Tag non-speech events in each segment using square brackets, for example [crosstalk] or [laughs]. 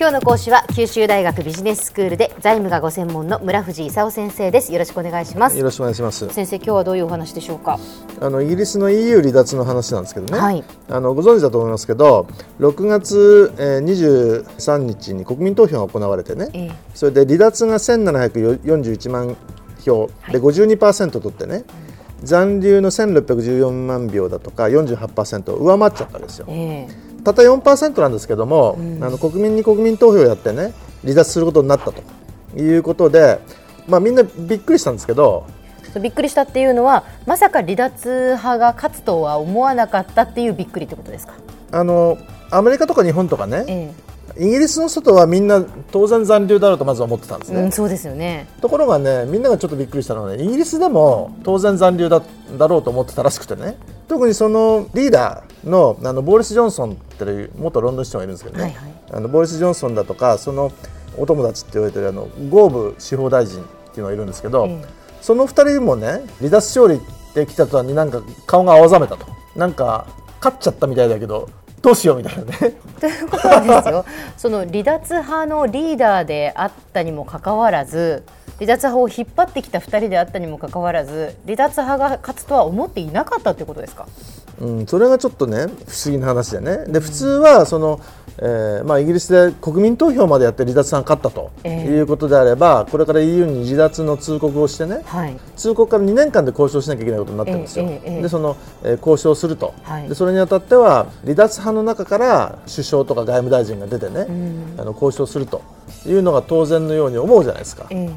今日の講師は九州大学ビジネススクールで財務がご専門の村藤勲先生です。よろしくお願いします。よろしくお願いします。先生今日はどういうお話でしょうか？あのイギリスの EU 離脱の話なんですけどね、はい。あのご存知だと思いますけど6月、えー、23日に国民投票が行われてね、ええ。それで離脱が1741万票。で52%取ってね、残留の1614万票だとか48%を上回っちゃったんですよ。えたった4%なんですけども、あの国民に国民投票をやってね離脱することになったということで、まあ、みんなびっくりしたんですけどえびっくりしたっていうのはまさか離脱派が勝つとは思わなかったっていうびっくりってことですか？あのアメリカとか日本とかね、えイギリスの外はみんな当然残留だろうとまずは思ってたんですね、えうん、そうですよね。ところがねみんながちょっとびっくりしたのはねイギリスでも当然残留だだろうと思ってたらしくてね特にそのリーダーのあのボーリス・ジョンソンっていう元ロンドン市長がいるんですけどね、はいはい。あのボーリス・ジョンソンだとかそのお友達って言われてるあのゴーブ司法大臣っていうのがいるんですけど、ええ。その2人もね離脱勝利ってきた途端になんか顔が青ざめたと。なんか勝っちゃったみたいだけどどうしようみたいなね。[laughs] ということはですよ。その離脱派のリーダーであったにもかかわらず離脱派を引っ張ってきた2人であったにもかかわらず離脱派が勝つとは思っていなかったということですか？うん、それがちょっとね不思議な話でね。で普通はその、えーまあ、イギリスで国民投票までやって離脱が勝ったとええ。いうことであれば、これから EU に離脱の通告をしてねはい。通告から2年間で交渉しなきゃいけないことになってるんですよ、ええええでその、えー交渉すると、はい。でそれにあたっては離脱派の中から首相とか外務大臣が出てね、あの交渉するというのが当然のように思うじゃないですか。え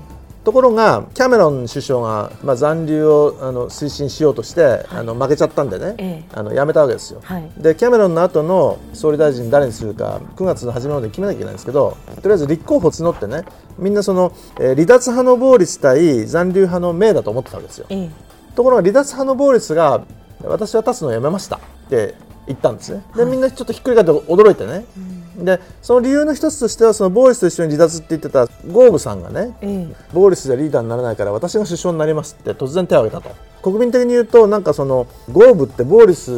ところがキャメロン首相が、まあ、残留をあの推進しようとして、あの負けちゃったんでね、ええ。あの辞めたわけですよ、はい。でキャメロンの後の総理大臣誰にするか9月の初めまでに決めなきゃいけないんですけどとりあえず立候補募ってねみんなその、えー離脱派のボーリス対残留派のメイだと思ってたわけですよ。ええ。ところが離脱派のボーリスが私は立つのをやめましたって言ったんですね。でみんなちょっとひっくり返って驚いてね、でその理由の一つとしてはそのボーリスと一緒に離脱って言ってたゴーブさんがね、ええ。ボーリスじゃリーダーにならないから私が首相になりますって突然手を挙げたと。国民的に言うとなんかそのゴーブってボーリス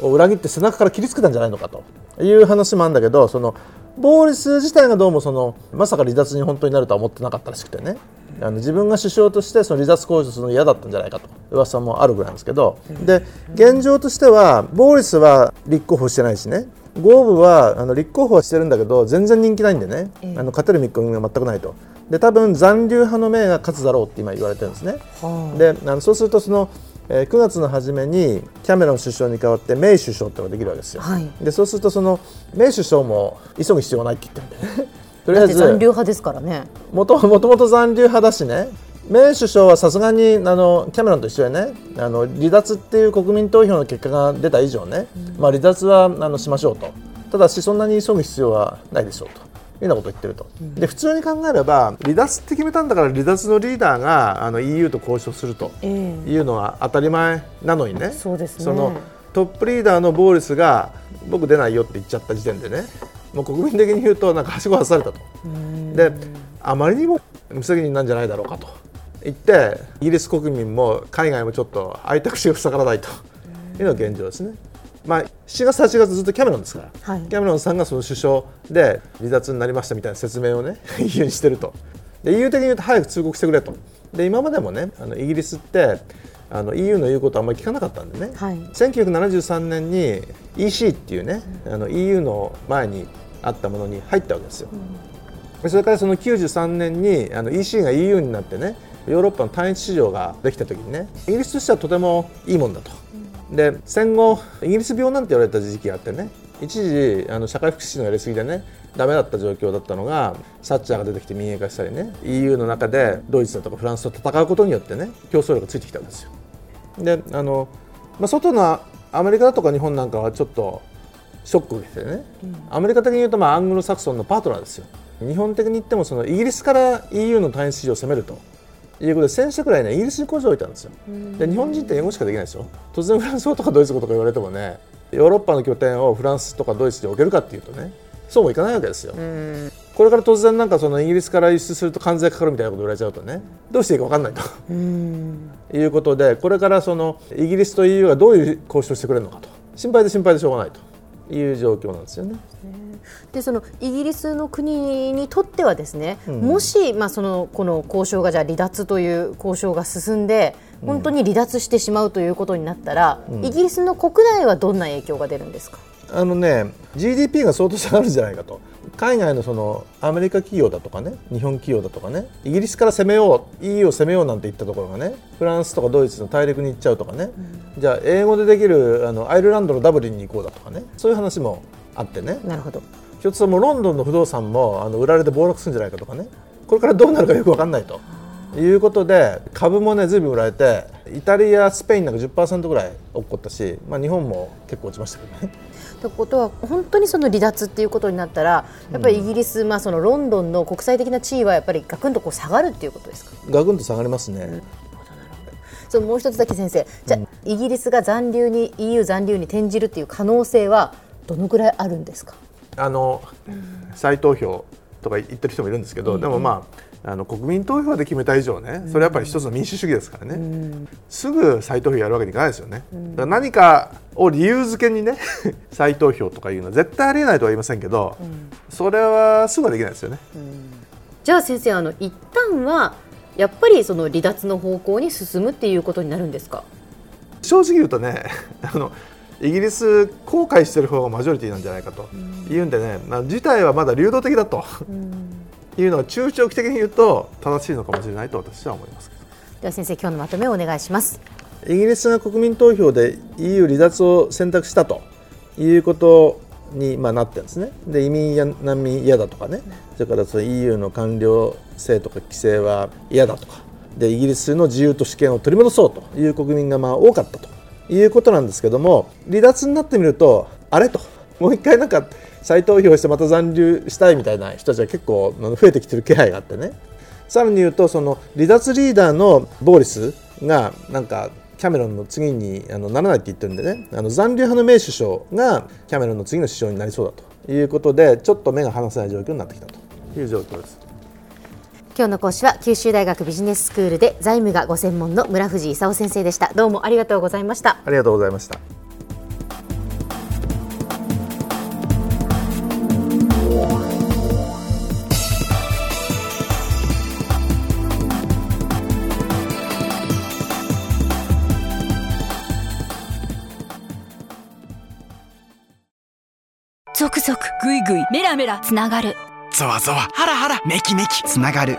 を裏切って背中から切りつけたんじゃないのかと。いう話もあるんだけどそのボーリス自体がどうもそのまさか離脱に本当になるとは思ってなかったらしくてねあの自分が首相としてその離脱交渉するの嫌だったんじゃないかと。噂もあるぐらいなんですけど。で現状としてはボーリスは立候補してないしね。ゴーブはあの立候補はしてるんだけど全然人気ないんでね、あの勝てる見込みが全くないと。で多分残留派の名が勝つだろうって今言われてるんですね。はあ。であのそうするとその、えー9月の初めにキャメロン首相に代わってメイ首相ってのができるわけですよ。はい。でそうするとそのメイ首相も急ぐ必要はないって言ってるんでね。とりあえず残留派ですからね。もともと残留派だしね。メイ首相はさすがにあのキャメロンと一緒でね。あの離脱っていう国民投票の結果が出た以上ね、まあ、離脱はあのしましょうと。ただしそんなに急ぐ必要はないでしょうと。いうようなことを言ってると、で普通に考えれば離脱って決めたんだから離脱のリーダーがあの EU と交渉するとええ。いうのは当たり前なのにね。そうですね。そのトップリーダーのボーリスが僕出ないよって言っちゃった時点でねもう国民的に言うとなんかはしご外されたと。であまりにも無責任なんじゃないだろうかと。言ってイギリス国民も海外もちょっと開いた口が塞がらないと。いうのが現状ですね。まあ、7月、8月ずっとキャメロンですから、はい。キャメロンさんがその首相で離脱になりましたみたいな説明をね [laughs] EU にしてると。で EU 的に言うと早く通告してくれと。で今までもねあのイギリスってあの EU の言うことはあんまり聞かなかったんでね、はい1973年に EC っていうねあの EU の前にあったものに入ったわけですよ。でそれからその93年にあの EC が EU になってねヨーロッパの単一市場ができた時にねイギリスとしてはとてもいいもんだと。で戦後イギリス病なんて言われた時期があってね一時あの社会福祉士のやりすぎでねダメだった状況だったのがサッチャーが出てきて民営化したりね EU の中でドイツだとかフランスと戦うことによってね競争力がついてきたわけですよ。であの、まあ、外のアメリカだとか日本なんかはちょっとショックを受けてね、アメリカ的に言うと、まあ、アングロサクソンのパートナーですよ。日本的に言ってもそのイギリスから EU の単一市場を攻めると。いうことで1000社くらいねイギリスに工場を置いたんですよ。で日本人って英語しかできないですよ突然フランス語とかドイツ語とか言われてもねヨーロッパの拠点をフランスとかドイツに置けるかっていうとねそうもいかないわけですよ。これから突然なんかそのイギリスから輸出すると関税かかるみたいなこと言われちゃうとねどうしていいか分かんないと。いうことでこれからそのイギリスと EU がどういう交渉をしてくれるのかと。心配で心配でしょうがないという状況なんですよね。でそのイギリスの国にとってはですね、うん、もし、まあ、そのこの交渉がじゃ離脱という交渉が進んで本当に離脱してしまうということになったら、うん、イギリスの国内はどんな影響が出るんですか？あのね GDP が相当下がるんじゃないかと。海外のそのアメリカ企業だとかね日本企業だとかねイギリスから攻めよう EU を攻めようなんて言ったところがねフランスとかドイツの大陸に行っちゃうとかね、うん、じゃあ英語でできるあのアイルランドのダブリンに行こうだとかね。そういう話もあってね。なるほど。ひょっとするともうロンドンの不動産もあの売られて暴落するんじゃないかとかね。これからどうなるかよく分かんないと。いうことで株もねずいぶん売られてイタリアスペインなんか10%ぐらい落っこったし、まあ、日本も結構落ちましたけどね。ということは本当にその離脱っていうことになったらやっぱりイギリス、うん、まあ、そのロンドンの国際的な地位はやっぱりガクンとこう下がるっていうことですか？ガクンと下がりますね。うん。そのもう一つだけ先生。じゃ、うん、イギリスが残留に EU 残留に転じるっていう可能性はどのぐらいあるんですか？あの、再投票とか言ってる人もいるんですけど、うん、でもまああの国民投票で決めた以上ねそれはやっぱり一つの民主主義ですからね、うん、すぐ再投票やるわけにいかないですよね、うん、だから何かを理由付けにね [laughs] 再投票とかいうのは絶対ありえないとは言いませんけど、うん、それはすぐはできないですよね、じゃあ先生あの一旦はやっぱりその離脱の方向に進むっていうことになるんですか？正直言うとね [laughs] あのイギリス後悔してる方がマジョリティなんじゃないかと。いうんでね、まあ、事態はまだ流動的だと、いうのは中長期的に言うと正しいのかもしれないと私は思いますでは先生今日のまとめをお願いします。イギリスが国民投票で EU 離脱を選択したと。いうことに、まあ、なってるんですね。で移民や難民嫌だとかね、それからその EU の官僚制とか規制は嫌だとか。でイギリスの自由と主権を取り戻そうという国民がまあ多かったということなんですけども離脱になってみるとあれともう一回なんか再投票してまた残留したいみたいな人たちは結構増えてきてる気配があってねさらに言うとその離脱リーダーのボーリスがなんかキャメロンの次にあのならないって言ってるんでねあの残留派の名首相がキャメロンの次の首相になりそうだということでちょっと目が離せない状況になってきたという状況です。今日の講師は九州大学ビジネススクールで財務がご専門の村藤勲先生でした。どうもありがとうございました。ありがとうございました。ゾクゾクグイグイメラメラつながる。ゾワゾワハラハラメキメキつながる